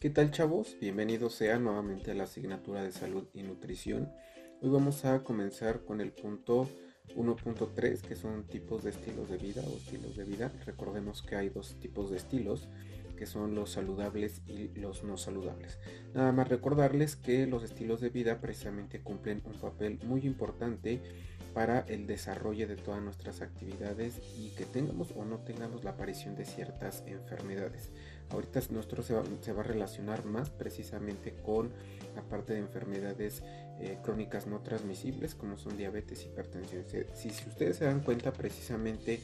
¿Qué tal chavos? Bienvenidos sean nuevamente a la asignatura de salud y nutrición. Hoy vamos a comenzar con el punto 1.3 que son tipos de estilos de vida o estilos de vida. Recordemos que hay dos tipos de estilos que son los saludables y los no saludables. Nada más recordarles que los estilos de vida precisamente cumplen un papel muy importante para el desarrollo de todas nuestras actividades y que tengamos o no tengamos la aparición de ciertas enfermedades. Ahorita nuestro se va, a relacionar más precisamente con la parte de enfermedades eh, crónicas no transmisibles como son diabetes, hipertensión. Si, si ustedes se dan cuenta precisamente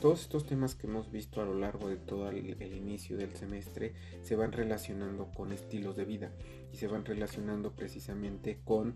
todos estos temas que hemos visto a lo largo de todo el, inicio del semestre se van relacionando con estilos de vida y se van relacionando precisamente con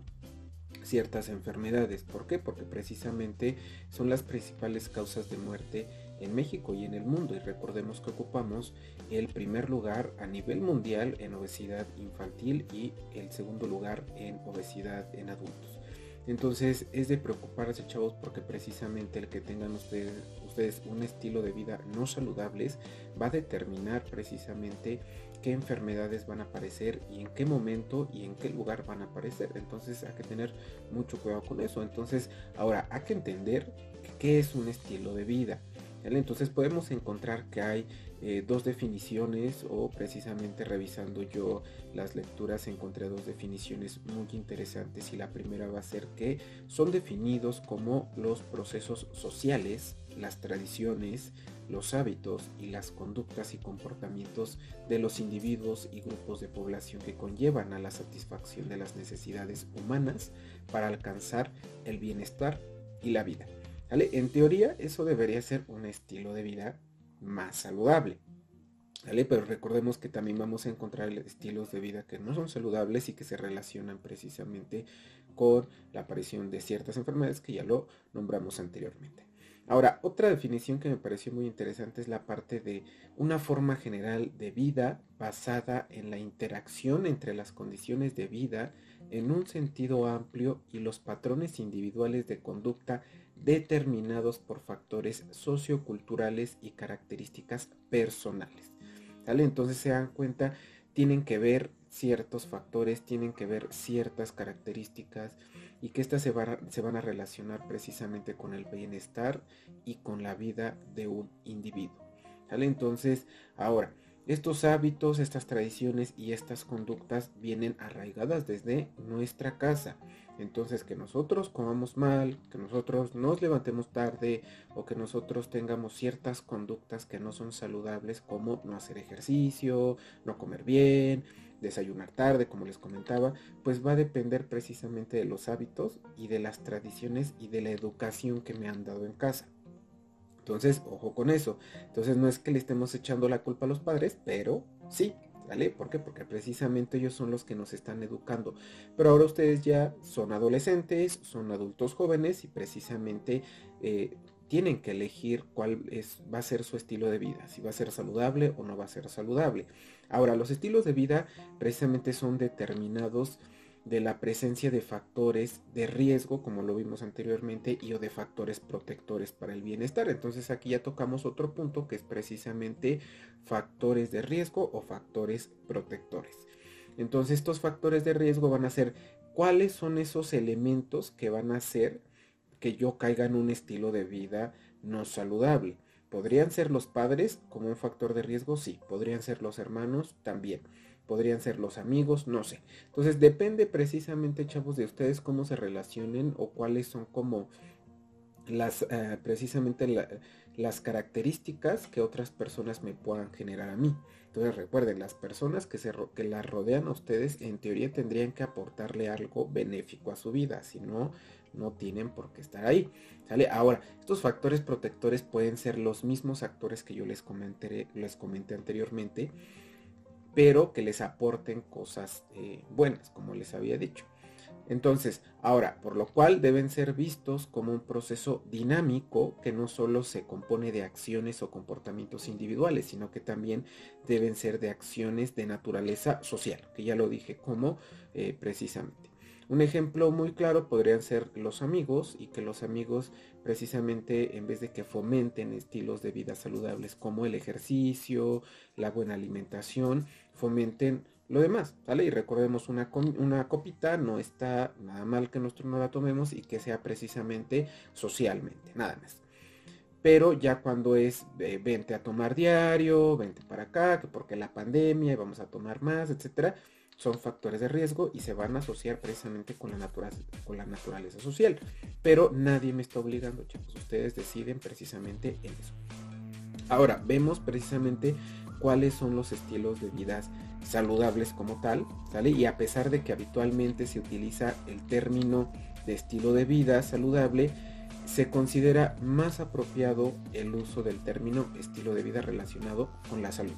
ciertas enfermedades. ¿Por qué? Porque precisamente son las principales causas de muerte en México y en el mundo y recordemos que ocupamos el primer lugar a nivel mundial en obesidad infantil y el segundo lugar en obesidad en adultos. Entonces es de preocuparse chavos porque precisamente el que tengan ustedes, ustedes un estilo de vida no saludables va a determinar precisamente qué enfermedades van a aparecer y en qué momento y en qué lugar van a aparecer. Entonces hay que tener mucho cuidado con eso. Entonces ahora hay que entender qué es un estilo de vida. Entonces podemos encontrar que hay eh, dos definiciones o precisamente revisando yo las lecturas encontré dos definiciones muy interesantes y la primera va a ser que son definidos como los procesos sociales, las tradiciones, los hábitos y las conductas y comportamientos de los individuos y grupos de población que conllevan a la satisfacción de las necesidades humanas para alcanzar el bienestar y la vida. En teoría eso debería ser un estilo de vida más saludable. Pero recordemos que también vamos a encontrar estilos de vida que no son saludables y que se relacionan precisamente con la aparición de ciertas enfermedades que ya lo nombramos anteriormente. Ahora, otra definición que me pareció muy interesante es la parte de una forma general de vida basada en la interacción entre las condiciones de vida en un sentido amplio y los patrones individuales de conducta determinados por factores socioculturales y características personales. Entonces se dan cuenta, tienen que ver ciertos factores, tienen que ver ciertas características y que éstas se, se van a relacionar precisamente con el bienestar y con la vida de un individuo. Entonces, ahora, estos hábitos, estas tradiciones y estas conductas vienen arraigadas desde nuestra casa. Entonces que nosotros comamos mal, que nosotros nos levantemos tarde o que nosotros tengamos ciertas conductas que no son saludables como no hacer ejercicio, no comer bien, desayunar tarde, como les comentaba, pues va a depender precisamente de los hábitos y de las tradiciones y de la educación que me han dado en casa. Entonces, ojo con eso. Entonces no es que le estemos echando la culpa a los padres, pero sí, ¿Vale? ¿Por qué? Porque precisamente ellos son los que nos están educando. Pero ahora ustedes ya son adolescentes, son adultos jóvenes y precisamente eh, tienen que elegir cuál es, va a ser su estilo de vida, si va a ser saludable o no va a ser saludable. Ahora, los estilos de vida precisamente son determinados de la presencia de factores de riesgo, como lo vimos anteriormente, y o de factores protectores para el bienestar. Entonces aquí ya tocamos otro punto que es precisamente factores de riesgo o factores protectores. Entonces estos factores de riesgo van a ser cuáles son esos elementos que van a hacer que yo caiga en un estilo de vida no saludable. ¿Podrían ser los padres como un factor de riesgo? Sí. ¿Podrían ser los hermanos? También podrían ser los amigos, no sé. Entonces depende precisamente, chavos, de ustedes cómo se relacionen o cuáles son como las eh, precisamente las características que otras personas me puedan generar a mí. Entonces recuerden, las personas que, se, que las rodean a ustedes en teoría tendrían que aportarle algo benéfico a su vida, si no, no tienen por qué estar ahí. ¿Sale? Ahora, estos factores protectores pueden ser los mismos actores que yo les comenté, les comenté anteriormente, pero que les aporten cosas eh, buenas, como les había dicho. Entonces, ahora, por lo cual deben ser vistos como un proceso dinámico que no solo se compone de acciones o comportamientos individuales, sino que también deben ser de acciones de naturaleza social, que ya lo dije como eh, precisamente. Un ejemplo muy claro podrían ser los amigos y que los amigos precisamente en vez de que fomenten estilos de vida saludables como el ejercicio, la buena alimentación, fomenten lo demás, ¿vale? Y recordemos una, copita, no está nada mal que nosotros no la tomemos y que sea precisamente socialmente, nada más. Pero ya cuando es vente a tomar diario, vente para acá, que porque la pandemia y vamos a tomar más, etcétera, son factores de riesgo y se van a asociar precisamente con la, naturaleza, con la naturaleza social. Pero nadie me está obligando, chicos. Ustedes deciden precisamente en eso. Ahora, vemos precisamente cuáles son los estilos de vidas saludables como tal, ¿sale? Y a pesar de que habitualmente se utiliza el término de estilo de vida saludable, se considera más apropiado el uso del término estilo de vida relacionado con la salud,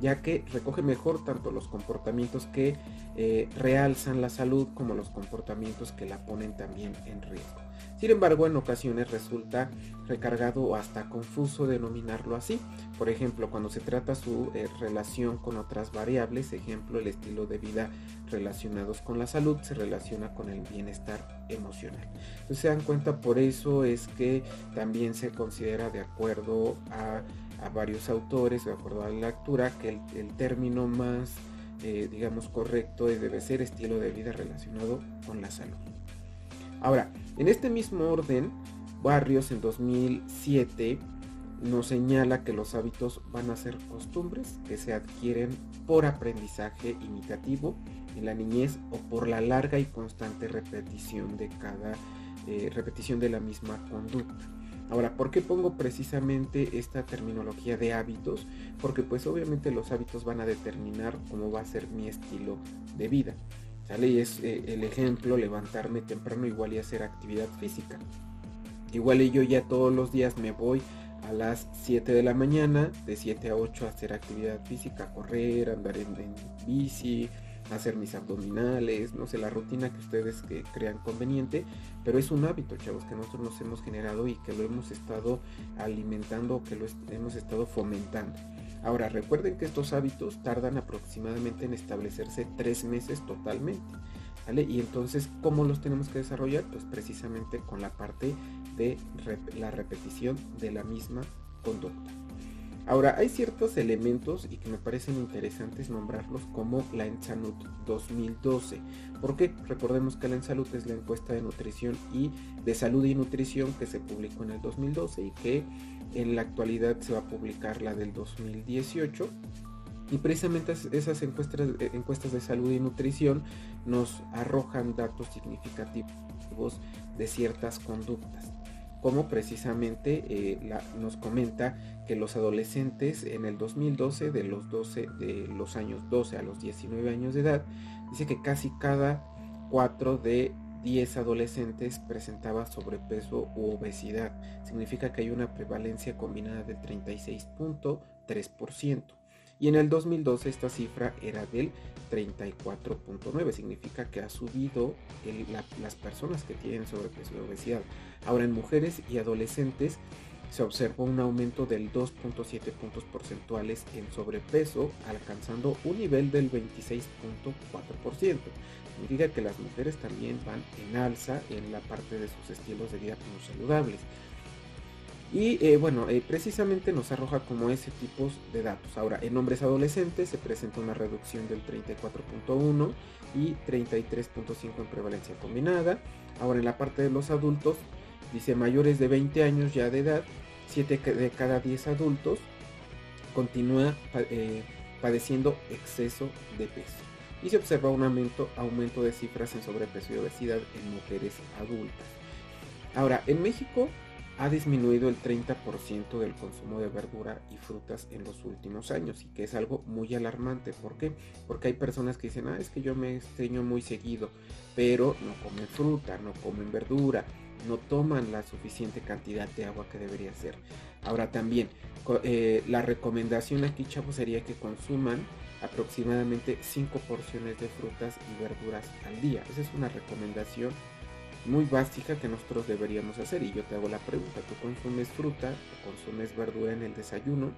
ya que recoge mejor tanto los comportamientos que eh, realzan la salud como los comportamientos que la ponen también en riesgo. Sin embargo, en ocasiones resulta recargado o hasta confuso denominarlo así. Por ejemplo, cuando se trata su eh, relación con otras variables, ejemplo, el estilo de vida relacionados con la salud, se relaciona con el bienestar emocional. Entonces se dan cuenta, por eso es que también se considera de acuerdo a, varios autores, de acuerdo a la lectura, que el, término más, eh, digamos, correcto debe ser estilo de vida relacionado con la salud. Ahora, en este mismo orden, Barrios en 2007 nos señala que los hábitos van a ser costumbres que se adquieren por aprendizaje imitativo en la niñez o por la larga y constante repetición de cada eh, repetición de la misma conducta. Ahora, ¿por qué pongo precisamente esta terminología de hábitos? Porque pues obviamente los hábitos van a determinar cómo va a ser mi estilo de vida. ¿sale? es eh, el ejemplo, levantarme temprano igual y hacer actividad física. Igual y yo ya todos los días me voy a las 7 de la mañana, de 7 a 8 a hacer actividad física, correr, andar en, bici, hacer mis abdominales, no sé, la rutina que ustedes crean conveniente, pero es un hábito, chavos, que nosotros nos hemos generado y que lo hemos estado alimentando, que lo hemos estado fomentando. Ahora, recuerden que estos hábitos tardan aproximadamente en establecerse tres meses totalmente. ¿vale? Y entonces, ¿cómo los tenemos que desarrollar? Pues precisamente con la parte de la repetición de la misma conducta. Ahora, hay ciertos elementos y que me parecen interesantes nombrarlos como la Ensanut 2012. Porque recordemos que la Ensanut es la encuesta de nutrición y de salud y nutrición que se publicó en el 2012 y que en la actualidad se va a publicar la del 2018. Y precisamente esas encuestas, eh, encuestas de salud y nutrición nos arrojan datos significativos de ciertas conductas como precisamente eh, nos comenta que los adolescentes en el 2012 de los 12 de los años 12 a los 19 años de edad dice que casi cada 4 de 10 adolescentes presentaba sobrepeso u obesidad. Significa que hay una prevalencia combinada del 36.3% y en el 2012 esta cifra era del 34.9, significa que ha subido las personas que tienen sobrepeso y obesidad. Ahora en mujeres y adolescentes se observó un aumento del 2.7 puntos porcentuales en sobrepeso, alcanzando un nivel del 26.4%. Significa que las mujeres también van en alza en la parte de sus estilos de vida como saludables. Y eh, bueno, eh, precisamente nos arroja como ese tipo de datos. Ahora, en hombres adolescentes se presenta una reducción del 34.1 y 33.5 en prevalencia combinada. Ahora, en la parte de los adultos, dice mayores de 20 años ya de edad, 7 de cada 10 adultos continúa eh, padeciendo exceso de peso. Y se observa un aumento, aumento de cifras en sobrepeso y obesidad en mujeres adultas. Ahora, en México ha disminuido el 30% del consumo de verdura y frutas en los últimos años y que es algo muy alarmante. ¿Por qué? Porque hay personas que dicen, ah, es que yo me estreño muy seguido, pero no comen fruta, no comen verdura, no toman la suficiente cantidad de agua que debería ser. Ahora también, eh, la recomendación aquí, chavos, sería que consuman aproximadamente 5 porciones de frutas y verduras al día. Esa es una recomendación muy básica que nosotros deberíamos hacer. Y yo te hago la pregunta, ¿tú consumes fruta o consumes verdura en el desayuno?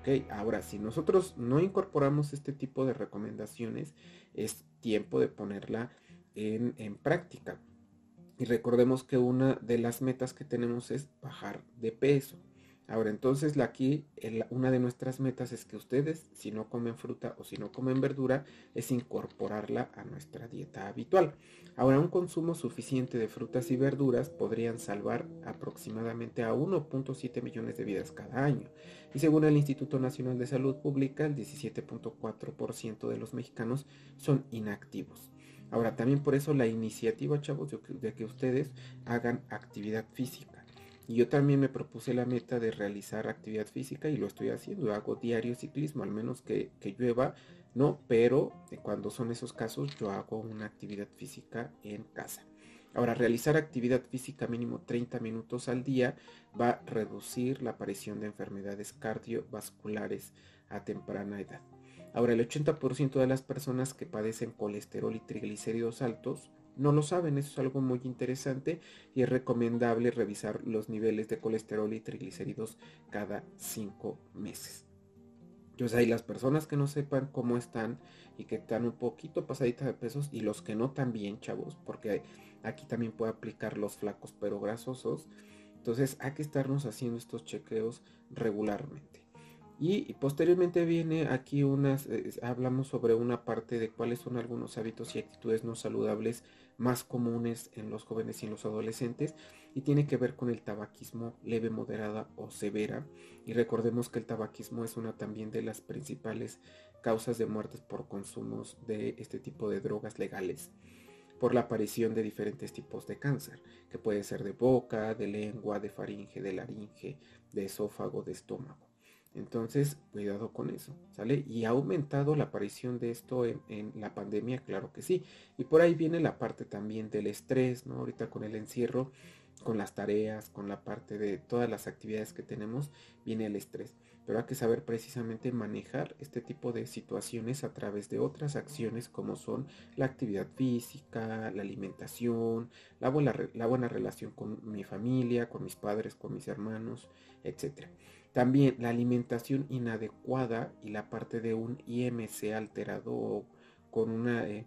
Ok, ahora si nosotros no incorporamos este tipo de recomendaciones, es tiempo de ponerla en, en práctica. Y recordemos que una de las metas que tenemos es bajar de peso. Ahora, entonces aquí una de nuestras metas es que ustedes, si no comen fruta o si no comen verdura, es incorporarla a nuestra dieta habitual. Ahora, un consumo suficiente de frutas y verduras podrían salvar aproximadamente a 1.7 millones de vidas cada año. Y según el Instituto Nacional de Salud Pública, el 17.4% de los mexicanos son inactivos. Ahora, también por eso la iniciativa, chavos, de que ustedes hagan actividad física yo también me propuse la meta de realizar actividad física y lo estoy haciendo. Hago diario ciclismo, al menos que, llueva, no, pero cuando son esos casos yo hago una actividad física en casa. Ahora, realizar actividad física mínimo 30 minutos al día va a reducir la aparición de enfermedades cardiovasculares a temprana edad. Ahora, el 80% de las personas que padecen colesterol y triglicéridos altos no lo saben, eso es algo muy interesante y es recomendable revisar los niveles de colesterol y triglicéridos cada cinco meses. Entonces hay las personas que no sepan cómo están y que están un poquito pasaditas de pesos y los que no también, chavos, porque aquí también puede aplicar los flacos pero grasosos. Entonces hay que estarnos haciendo estos chequeos regularmente. Y, posteriormente viene aquí unas, eh, hablamos sobre una parte de cuáles son algunos hábitos y actitudes no saludables más comunes en los jóvenes y en los adolescentes y tiene que ver con el tabaquismo leve, moderada o severa. Y recordemos que el tabaquismo es una también de las principales causas de muertes por consumos de este tipo de drogas legales por la aparición de diferentes tipos de cáncer, que puede ser de boca, de lengua, de faringe, de laringe, de esófago, de estómago. Entonces, cuidado con eso, ¿sale? Y ha aumentado la aparición de esto en, la pandemia, claro que sí. Y por ahí viene la parte también del estrés, ¿no? Ahorita con el encierro, con las tareas, con la parte de todas las actividades que tenemos, viene el estrés. Pero hay que saber precisamente manejar este tipo de situaciones a través de otras acciones como son la actividad física, la alimentación, la buena, la buena relación con mi familia, con mis padres, con mis hermanos, etc. También la alimentación inadecuada y la parte de un IMC alterado o con un eh,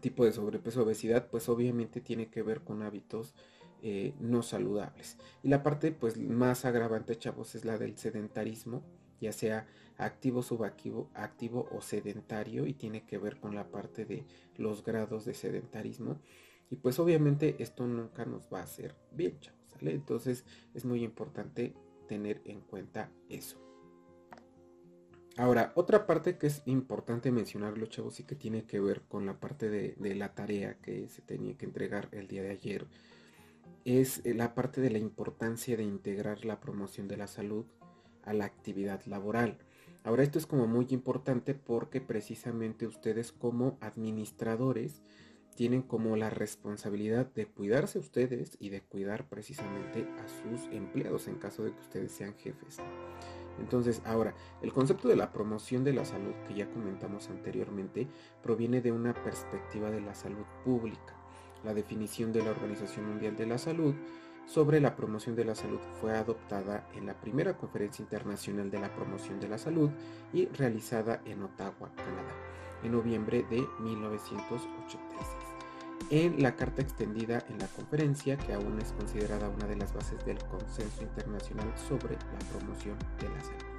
tipo de sobrepeso obesidad, pues obviamente tiene que ver con hábitos eh, no saludables. Y la parte pues más agravante, chavos, es la del sedentarismo, ya sea activo, subactivo, activo o sedentario, y tiene que ver con la parte de los grados de sedentarismo. Y pues obviamente esto nunca nos va a hacer bien, chavos. Entonces es muy importante tener en cuenta eso. Ahora, otra parte que es importante mencionarlo, chavos, y que tiene que ver con la parte de, la tarea que se tenía que entregar el día de ayer, es eh, la parte de la importancia de integrar la promoción de la salud a la actividad laboral. Ahora, esto es como muy importante porque precisamente ustedes como administradores tienen como la responsabilidad de cuidarse ustedes y de cuidar precisamente a sus empleados en caso de que ustedes sean jefes. Entonces, ahora, el concepto de la promoción de la salud que ya comentamos anteriormente proviene de una perspectiva de la salud pública. La definición de la Organización Mundial de la Salud sobre la promoción de la salud fue adoptada en la primera conferencia internacional de la promoción de la salud y realizada en Ottawa, Canadá, en noviembre de 1986 en la carta extendida en la conferencia, que aún es considerada una de las bases del consenso internacional sobre la promoción de la salud.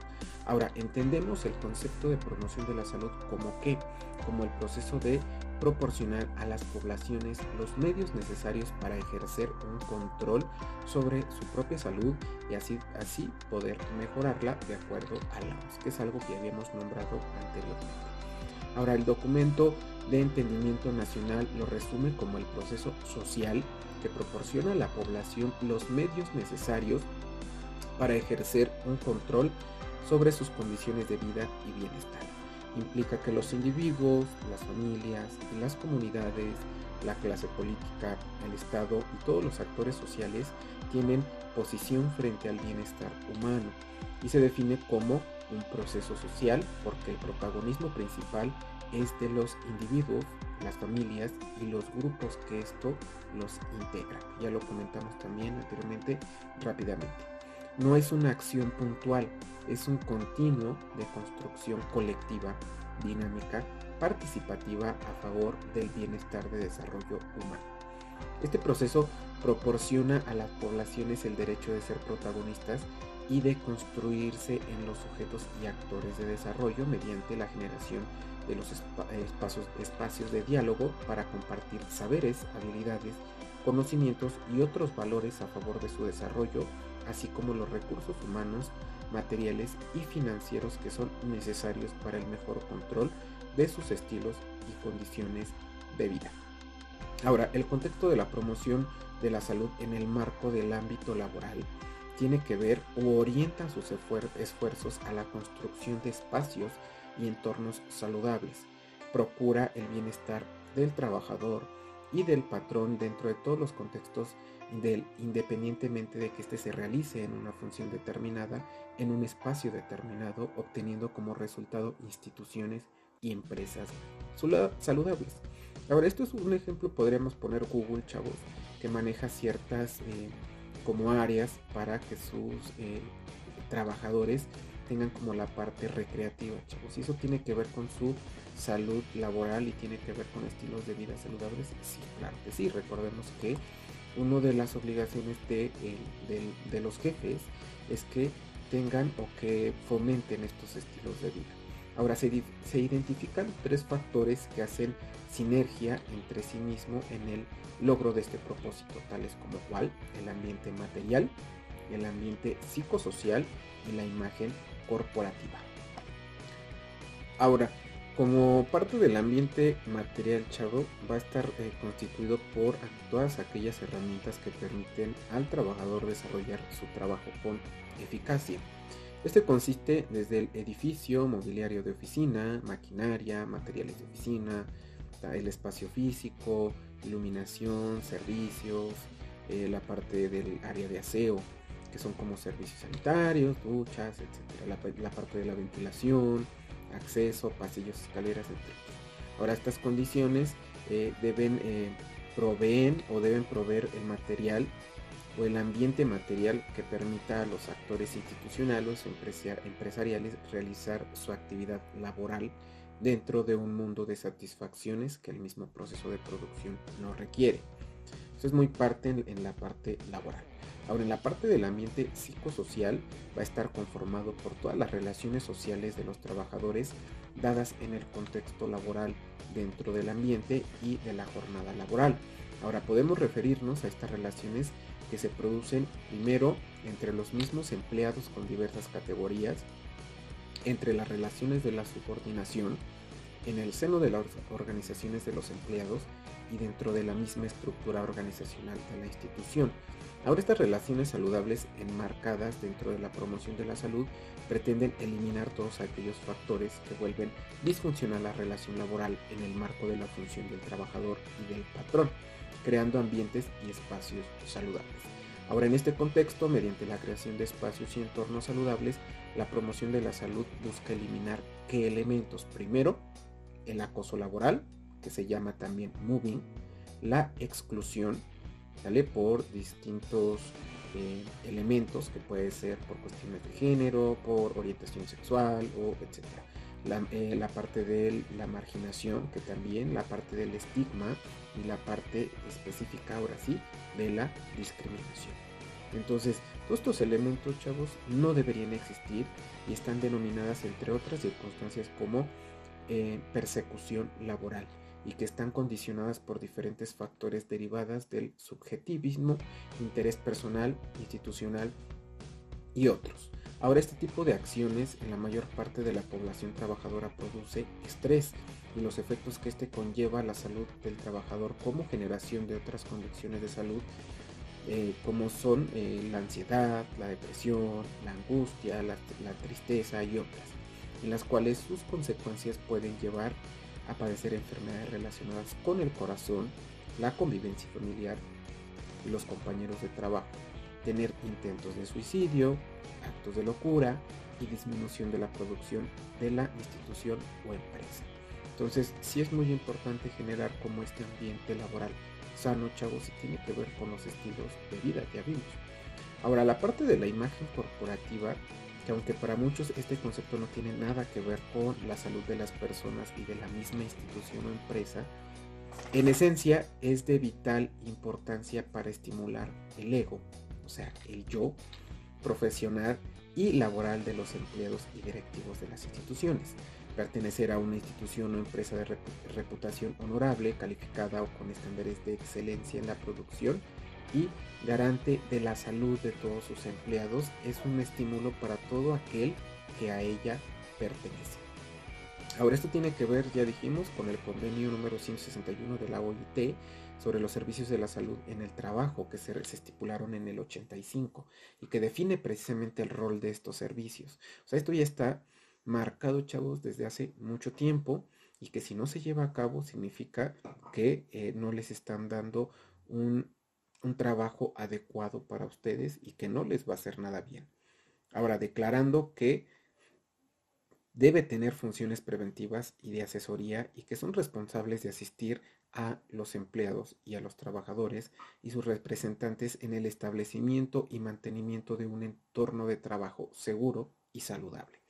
Ahora, entendemos el concepto de promoción de la salud como que, como el proceso de proporcionar a las poblaciones los medios necesarios para ejercer un control sobre su propia salud y así, así poder mejorarla de acuerdo a la que es algo que habíamos nombrado anteriormente. Ahora, el documento de entendimiento nacional lo resume como el proceso social que proporciona a la población los medios necesarios para ejercer un control sobre sus condiciones de vida y bienestar. Implica que los individuos, las familias, las comunidades, la clase política, el Estado y todos los actores sociales tienen posición frente al bienestar humano y se define como un proceso social porque el protagonismo principal es de los individuos, las familias y los grupos que esto los integra. Ya lo comentamos también anteriormente rápidamente. No es una acción puntual, es un continuo de construcción colectiva, dinámica participativa a favor del bienestar de desarrollo humano. Este proceso proporciona a las poblaciones el derecho de ser protagonistas y de construirse en los sujetos y actores de desarrollo mediante la generación de los espacios, espacios de diálogo para compartir saberes, habilidades, conocimientos y otros valores a favor de su desarrollo, así como los recursos humanos, materiales y financieros que son necesarios para el mejor control de sus estilos y condiciones de vida. Ahora, el contexto de la promoción de la salud en el marco del ámbito laboral tiene que ver o orienta sus esfuerzos a la construcción de espacios y entornos saludables. Procura el bienestar del trabajador y del patrón dentro de todos los contextos del, independientemente de que éste se realice en una función determinada, en un espacio determinado, obteniendo como resultado instituciones y empresas saludables. Ahora, esto es un ejemplo, podríamos poner Google, chavos, que maneja ciertas eh, como áreas para que sus eh, trabajadores tengan como la parte recreativa, chavos. Y eso tiene que ver con su salud laboral y tiene que ver con estilos de vida saludables. Sí, claro que sí. Recordemos que una de las obligaciones de, de los jefes es que tengan o que fomenten estos estilos de vida. Ahora se, identifican tres factores que hacen sinergia entre sí mismo en el logro de este propósito, tales como cual el ambiente material, el ambiente psicosocial y la imagen corporativa. Ahora, como parte del ambiente material chavo va a estar eh, constituido por todas aquellas herramientas que permiten al trabajador desarrollar su trabajo con eficacia. Este consiste desde el edificio, mobiliario de oficina, maquinaria, materiales de oficina, el espacio físico, iluminación, servicios, eh, la parte del área de aseo, que son como servicios sanitarios, duchas, etc. La, parte de la ventilación, acceso, pasillos, escaleras, etc. Ahora estas condiciones eh, deben eh, proveen o deben proveer el material o el ambiente material que permita a los actores institucionales o empresariales realizar su actividad laboral dentro de un mundo de satisfacciones que el mismo proceso de producción no requiere. Eso es muy parte en, la parte laboral. Ahora, en la parte del ambiente psicosocial va a estar conformado por todas las relaciones sociales de los trabajadores dadas en el contexto laboral dentro del ambiente y de la jornada laboral. Ahora podemos referirnos a estas relaciones que se producen primero entre los mismos empleados con diversas categorías, entre las relaciones de la subordinación, en el seno de las organizaciones de los empleados y dentro de la misma estructura organizacional de la institución. Ahora estas relaciones saludables enmarcadas dentro de la promoción de la salud pretenden eliminar todos aquellos factores que vuelven disfuncional la relación laboral en el marco de la función del trabajador y del patrón creando ambientes y espacios saludables. Ahora, en este contexto, mediante la creación de espacios y entornos saludables, la promoción de la salud busca eliminar qué elementos. Primero, el acoso laboral, que se llama también moving, la exclusión, ¿vale? Por distintos eh, elementos que puede ser por cuestiones de género, por orientación sexual o etcétera eh, la, parte de la marginación, que también la parte del estigma y la parte específica, ahora sí, de la discriminación. Entonces, todos estos elementos, chavos, no deberían existir y están denominadas, entre otras circunstancias, como eh, persecución laboral y que están condicionadas por diferentes factores derivadas del subjetivismo, interés personal, institucional y otros. Ahora este tipo de acciones en la mayor parte de la población trabajadora produce estrés y los efectos que este conlleva a la salud del trabajador como generación de otras condiciones de salud eh, como son eh, la ansiedad, la depresión, la angustia, la, tristeza y otras, en las cuales sus consecuencias pueden llevar a padecer enfermedades relacionadas con el corazón, la convivencia familiar los compañeros de trabajo, tener intentos de suicidio, actos de locura y disminución de la producción de la institución o empresa. Entonces, sí es muy importante generar como este ambiente laboral sano, chavos, y tiene que ver con los estilos de vida que vimos. Ahora, la parte de la imagen corporativa, que aunque para muchos este concepto no tiene nada que ver con la salud de las personas y de la misma institución o empresa, en esencia es de vital importancia para estimular el ego, o sea, el yo profesional y laboral de los empleados y directivos de las instituciones. Pertenecer a una institución o empresa de reputación honorable, calificada o con estándares de excelencia en la producción y garante de la salud de todos sus empleados es un estímulo para todo aquel que a ella pertenece. Ahora esto tiene que ver, ya dijimos, con el convenio número 161 de la OIT sobre los servicios de la salud en el trabajo que se, estipularon en el 85 y que define precisamente el rol de estos servicios. O sea, esto ya está marcado, chavos, desde hace mucho tiempo y que si no se lleva a cabo significa que eh, no les están dando un, un trabajo adecuado para ustedes y que no les va a hacer nada bien. Ahora, declarando que debe tener funciones preventivas y de asesoría y que son responsables de asistir a los empleados y a los trabajadores y sus representantes en el establecimiento y mantenimiento de un entorno de trabajo seguro y saludable,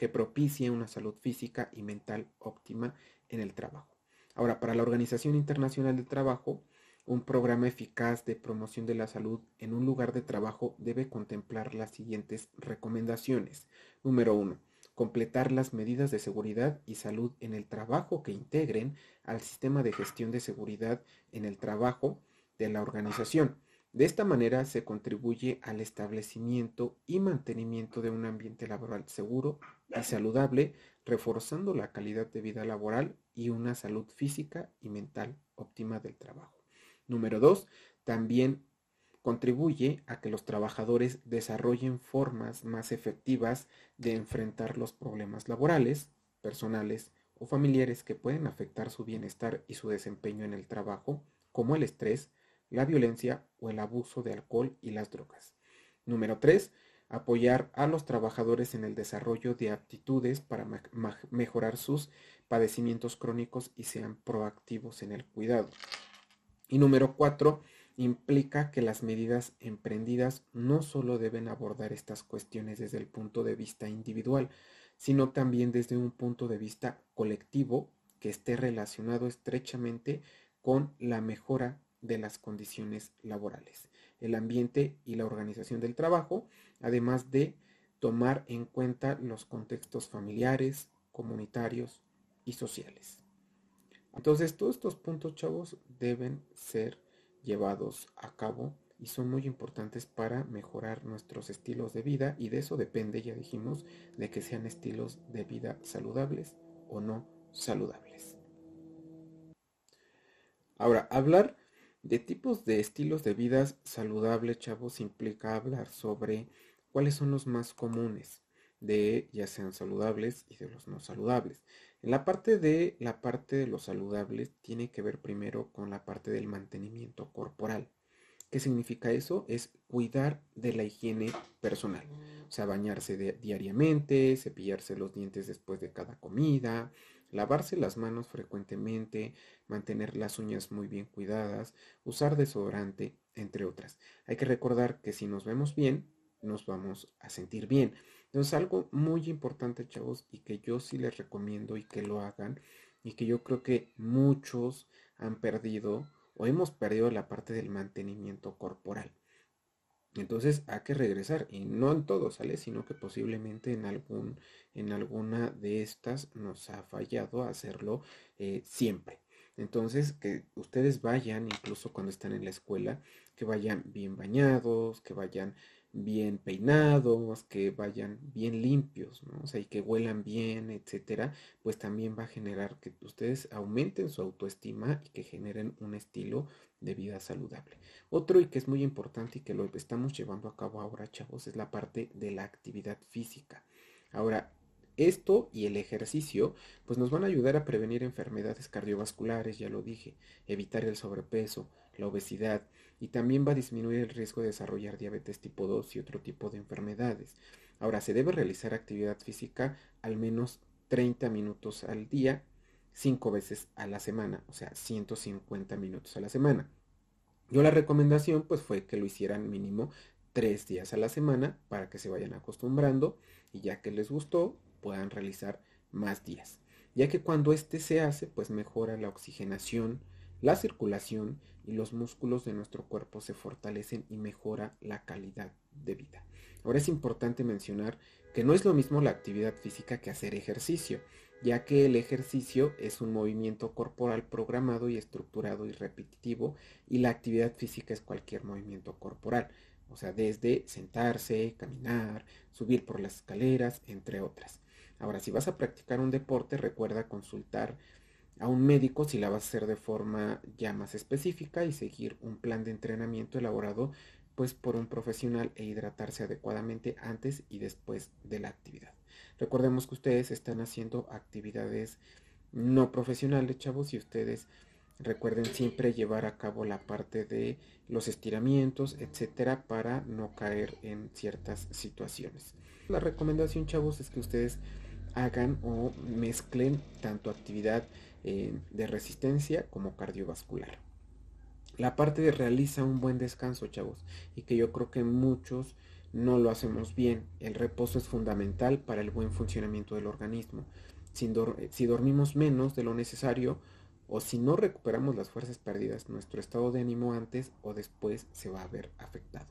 que propicie una salud física y mental óptima en el trabajo. Ahora, para la Organización Internacional del Trabajo, un programa eficaz de promoción de la salud en un lugar de trabajo debe contemplar las siguientes recomendaciones. Número uno, completar las medidas de seguridad y salud en el trabajo que integren al sistema de gestión de seguridad en el trabajo de la organización. De esta manera se contribuye al establecimiento y mantenimiento de un ambiente laboral seguro y saludable, reforzando la calidad de vida laboral y una salud física y mental óptima del trabajo. Número dos, también contribuye a que los trabajadores desarrollen formas más efectivas de enfrentar los problemas laborales, personales o familiares que pueden afectar su bienestar y su desempeño en el trabajo, como el estrés, la violencia o el abuso de alcohol y las drogas. Número 3. Apoyar a los trabajadores en el desarrollo de aptitudes para mejorar sus padecimientos crónicos y sean proactivos en el cuidado. Y número 4 implica que las medidas emprendidas no solo deben abordar estas cuestiones desde el punto de vista individual, sino también desde un punto de vista colectivo que esté relacionado estrechamente con la mejora de las condiciones laborales, el ambiente y la organización del trabajo, además de tomar en cuenta los contextos familiares, comunitarios y sociales. Entonces, todos estos puntos, chavos, deben ser llevados a cabo y son muy importantes para mejorar nuestros estilos de vida y de eso depende, ya dijimos, de que sean estilos de vida saludables o no saludables. Ahora, hablar de tipos de estilos de vida saludables, chavos, implica hablar sobre cuáles son los más comunes de ya sean saludables y de los no saludables. En la parte de la parte de los saludables tiene que ver primero con la parte del mantenimiento corporal. ¿Qué significa eso? Es cuidar de la higiene personal. O sea, bañarse diariamente, cepillarse los dientes después de cada comida, lavarse las manos frecuentemente, mantener las uñas muy bien cuidadas, usar desodorante, entre otras. Hay que recordar que si nos vemos bien, nos vamos a sentir bien. Entonces, algo muy importante, chavos, y que yo sí les recomiendo y que lo hagan, y que yo creo que muchos han perdido o hemos perdido la parte del mantenimiento corporal. Entonces hay que regresar y no en todo sale, sino que posiblemente en algún en alguna de estas nos ha fallado hacerlo eh, siempre. Entonces que ustedes vayan, incluso cuando están en la escuela, que vayan bien bañados, que vayan bien peinados, que vayan bien limpios, ¿no? O sea, y que huelan bien, etcétera, pues también va a generar que ustedes aumenten su autoestima y que generen un estilo de vida saludable. Otro y que es muy importante y que lo estamos llevando a cabo ahora, chavos, es la parte de la actividad física. Ahora, esto y el ejercicio pues nos van a ayudar a prevenir enfermedades cardiovasculares, ya lo dije, evitar el sobrepeso, la obesidad y también va a disminuir el riesgo de desarrollar diabetes tipo 2 y otro tipo de enfermedades. Ahora, se debe realizar actividad física al menos 30 minutos al día, 5 veces a la semana, o sea, 150 minutos a la semana. Yo la recomendación pues fue que lo hicieran mínimo tres días a la semana para que se vayan acostumbrando y ya que les gustó puedan realizar más días. Ya que cuando este se hace, pues mejora la oxigenación, la circulación y los músculos de nuestro cuerpo se fortalecen y mejora la calidad de vida. Ahora es importante mencionar que no es lo mismo la actividad física que hacer ejercicio, ya que el ejercicio es un movimiento corporal programado y estructurado y repetitivo y la actividad física es cualquier movimiento corporal, o sea, desde sentarse, caminar, subir por las escaleras, entre otras. Ahora, si vas a practicar un deporte, recuerda consultar a un médico si la vas a hacer de forma ya más específica y seguir un plan de entrenamiento elaborado pues por un profesional e hidratarse adecuadamente antes y después de la actividad. Recordemos que ustedes están haciendo actividades no profesionales, chavos, y ustedes recuerden siempre llevar a cabo la parte de los estiramientos, etcétera, para no caer en ciertas situaciones. La recomendación, chavos, es que ustedes hagan o mezclen tanto actividad eh, de resistencia como cardiovascular. La parte de realiza un buen descanso, chavos, y que yo creo que muchos no lo hacemos bien. El reposo es fundamental para el buen funcionamiento del organismo. Si, si dormimos menos de lo necesario o si no recuperamos las fuerzas perdidas, nuestro estado de ánimo antes o después se va a ver afectado.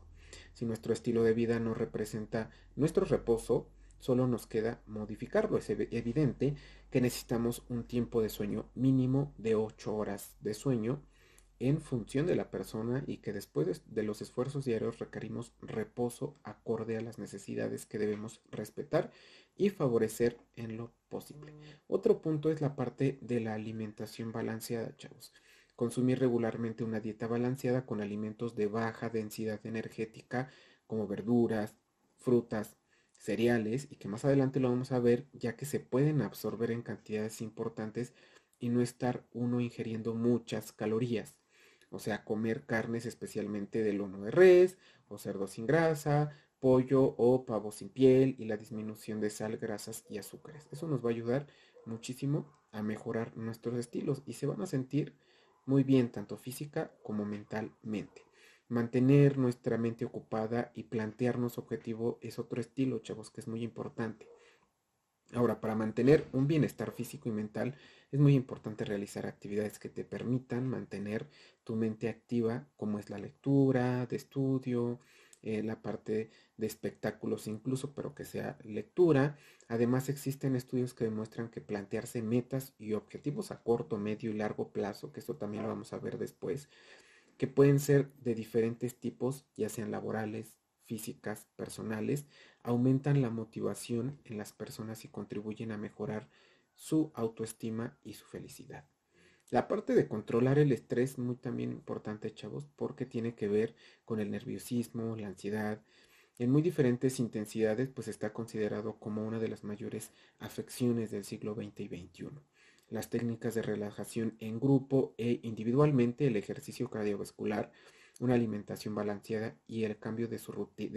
Si nuestro estilo de vida no representa nuestro reposo, solo nos queda modificarlo. Es evidente que necesitamos un tiempo de sueño mínimo de 8 horas de sueño en función de la persona y que después de los esfuerzos diarios requerimos reposo acorde a las necesidades que debemos respetar y favorecer en lo posible. Otro punto es la parte de la alimentación balanceada, chavos. Consumir regularmente una dieta balanceada con alimentos de baja densidad energética como verduras, frutas, cereales y que más adelante lo vamos a ver ya que se pueden absorber en cantidades importantes y no estar uno ingiriendo muchas calorías. O sea, comer carnes especialmente de lomo de res o cerdo sin grasa, pollo o pavo sin piel y la disminución de sal, grasas y azúcares. Eso nos va a ayudar muchísimo a mejorar nuestros estilos y se van a sentir muy bien tanto física como mentalmente. Mantener nuestra mente ocupada y plantearnos objetivo es otro estilo, chavos, que es muy importante. Ahora, para mantener un bienestar físico y mental es muy importante realizar actividades que te permitan mantener tu mente activa, como es la lectura, de estudio, eh, la parte de espectáculos incluso, pero que sea lectura. Además existen estudios que demuestran que plantearse metas y objetivos a corto, medio y largo plazo, que eso también lo vamos a ver después, que pueden ser de diferentes tipos, ya sean laborales, físicas, personales, aumentan la motivación en las personas y contribuyen a mejorar su autoestima y su felicidad. La parte de controlar el estrés muy también importante, chavos, porque tiene que ver con el nerviosismo, la ansiedad. En muy diferentes intensidades, pues está considerado como una de las mayores afecciones del siglo XX y XXI las técnicas de relajación en grupo e individualmente, el ejercicio cardiovascular, una alimentación balanceada y el cambio de,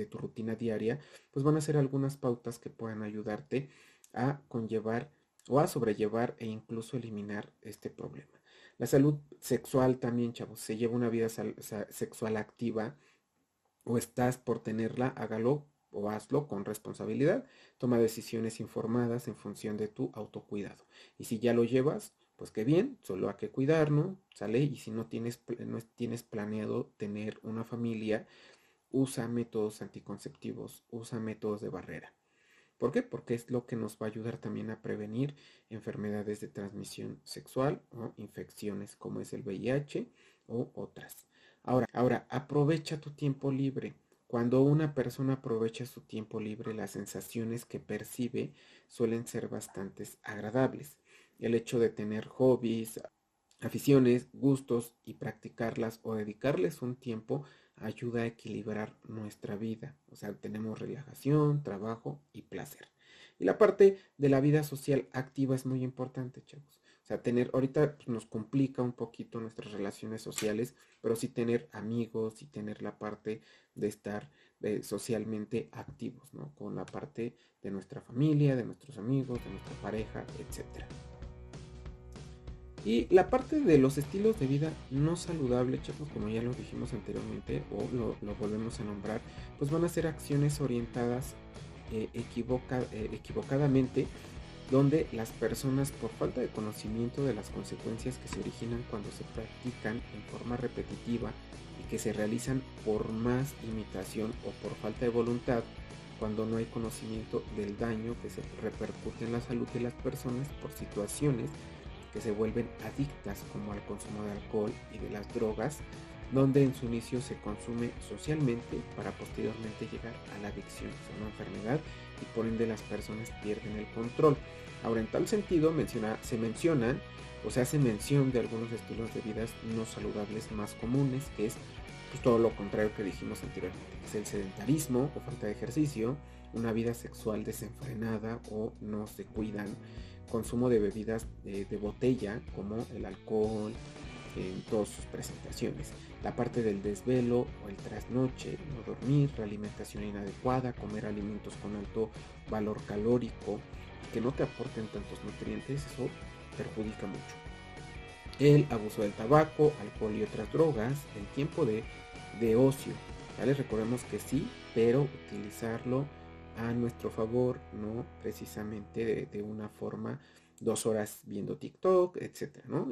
tu rutina diaria, pues van a ser algunas pautas que puedan ayudarte a conllevar o a sobrellevar e incluso eliminar este problema. La salud sexual también, chavos, se lleva una vida sexual activa o estás por tenerla, hágalo o hazlo con responsabilidad. Toma decisiones informadas en función de tu autocuidado. Y si ya lo llevas, pues qué bien, solo hay que cuidarnos, ¿sale? Y si no tienes, no tienes planeado tener una familia, usa métodos anticonceptivos, usa métodos de barrera. ¿Por qué? Porque es lo que nos va a ayudar también a prevenir enfermedades de transmisión sexual o infecciones como es el VIH o otras. Ahora, ahora aprovecha tu tiempo libre. Cuando una persona aprovecha su tiempo libre, las sensaciones que percibe suelen ser bastante agradables. El hecho de tener hobbies, aficiones, gustos y practicarlas o dedicarles un tiempo ayuda a equilibrar nuestra vida. O sea, tenemos relajación, trabajo y placer. Y la parte de la vida social activa es muy importante, chavos. O sea, tener, ahorita pues, nos complica un poquito nuestras relaciones sociales, pero sí tener amigos y tener la parte de estar eh, socialmente activos, ¿no? Con la parte de nuestra familia, de nuestros amigos, de nuestra pareja, etc. Y la parte de los estilos de vida no saludable, chicos, como ya lo dijimos anteriormente o lo, volvemos a nombrar, pues van a ser acciones orientadas eh, eh, equivocadamente donde las personas por falta de conocimiento de las consecuencias que se originan cuando se practican en forma repetitiva y que se realizan por más imitación o por falta de voluntad, cuando no hay conocimiento del daño que se repercute en la salud de las personas por situaciones que se vuelven adictas como al consumo de alcohol y de las drogas, donde en su inicio se consume socialmente para posteriormente llegar a la adicción, es una enfermedad y por ende las personas pierden el control. Ahora, en tal sentido, se mencionan o se hace mención de algunos estilos de vida no saludables más comunes, que es pues, todo lo contrario que dijimos anteriormente, que es el sedentarismo o falta de ejercicio, una vida sexual desenfrenada o no se cuidan, consumo de bebidas de, botella como el alcohol en todas sus presentaciones, la parte del desvelo o el trasnoche, no dormir, alimentación inadecuada, comer alimentos con alto valor calórico que no te aporten tantos nutrientes, eso perjudica mucho. El abuso del tabaco, alcohol y otras drogas, el tiempo de, de ocio. les Recordemos que sí, pero utilizarlo a nuestro favor, no precisamente de, una forma dos horas viendo TikTok, etcétera, ¿no?